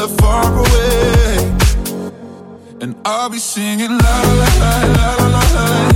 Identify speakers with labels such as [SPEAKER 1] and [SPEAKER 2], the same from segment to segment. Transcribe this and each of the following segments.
[SPEAKER 1] that far away. And I'll be singing la la la la la la.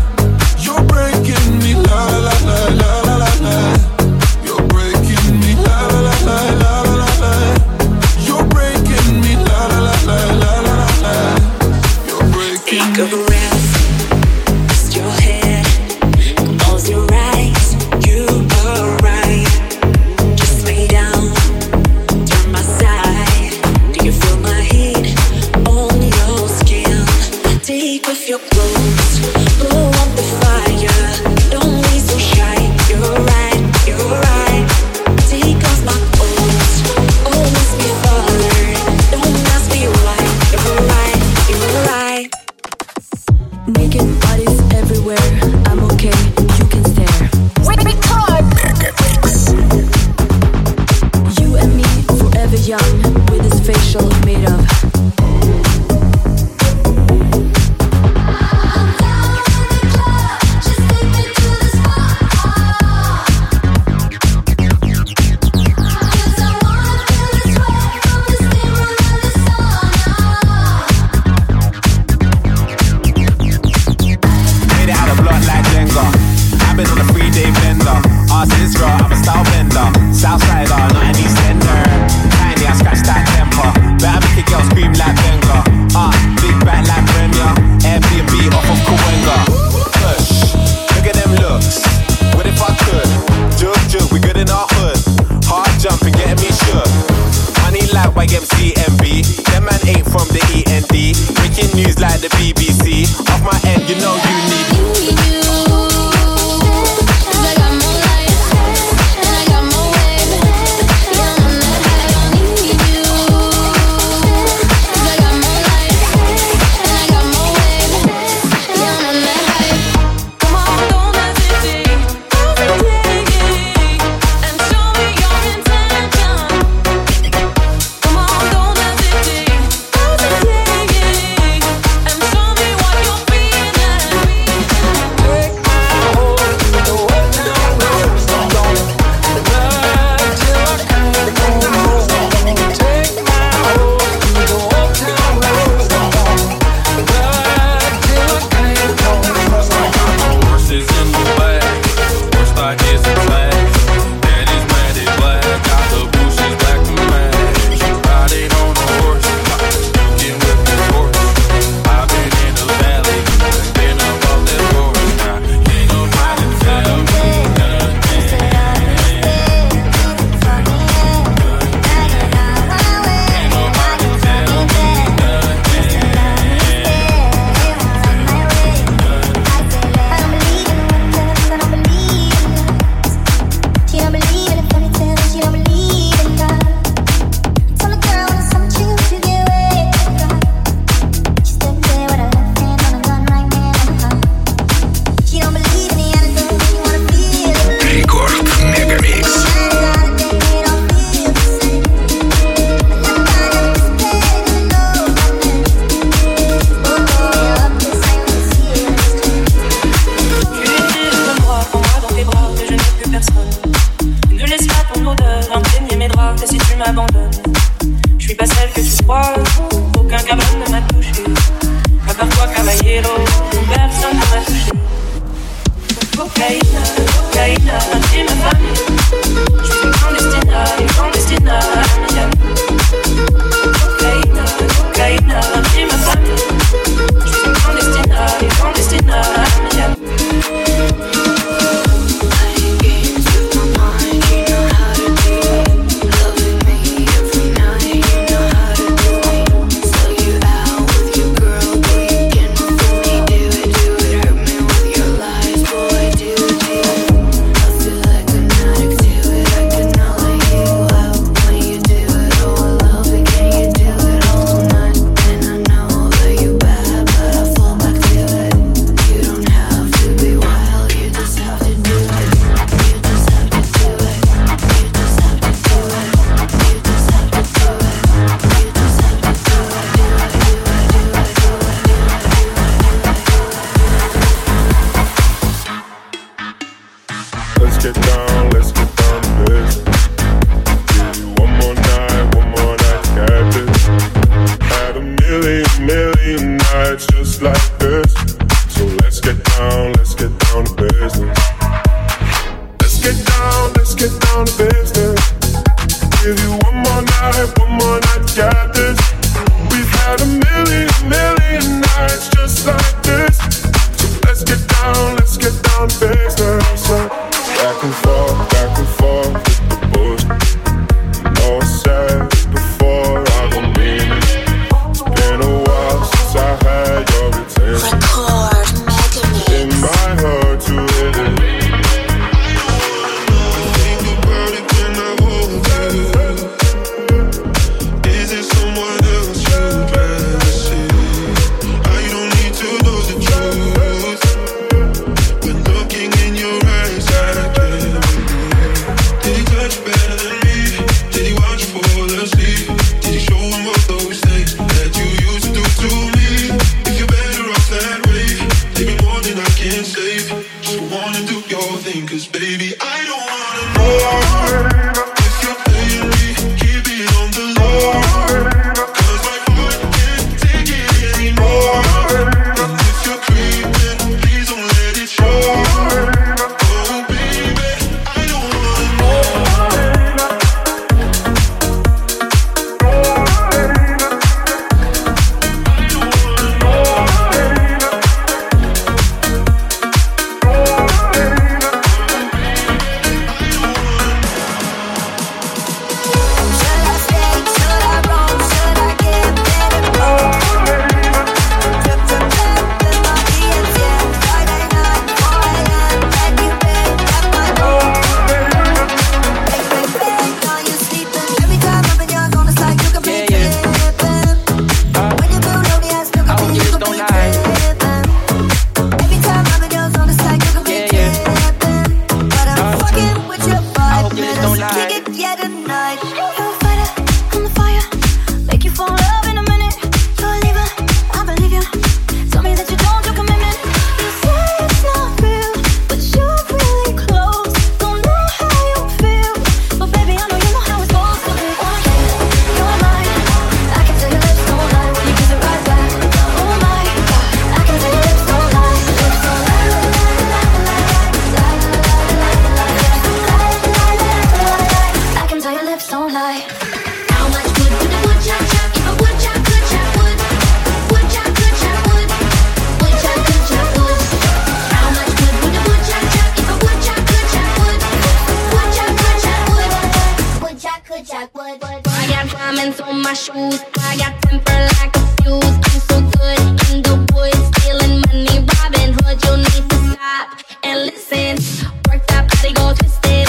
[SPEAKER 2] diamonds on my shoes. I got temper like a fuse. I'm so good in the woods, stealing money, Robin Hood. You need to stop and listen. Work that body, go twisted.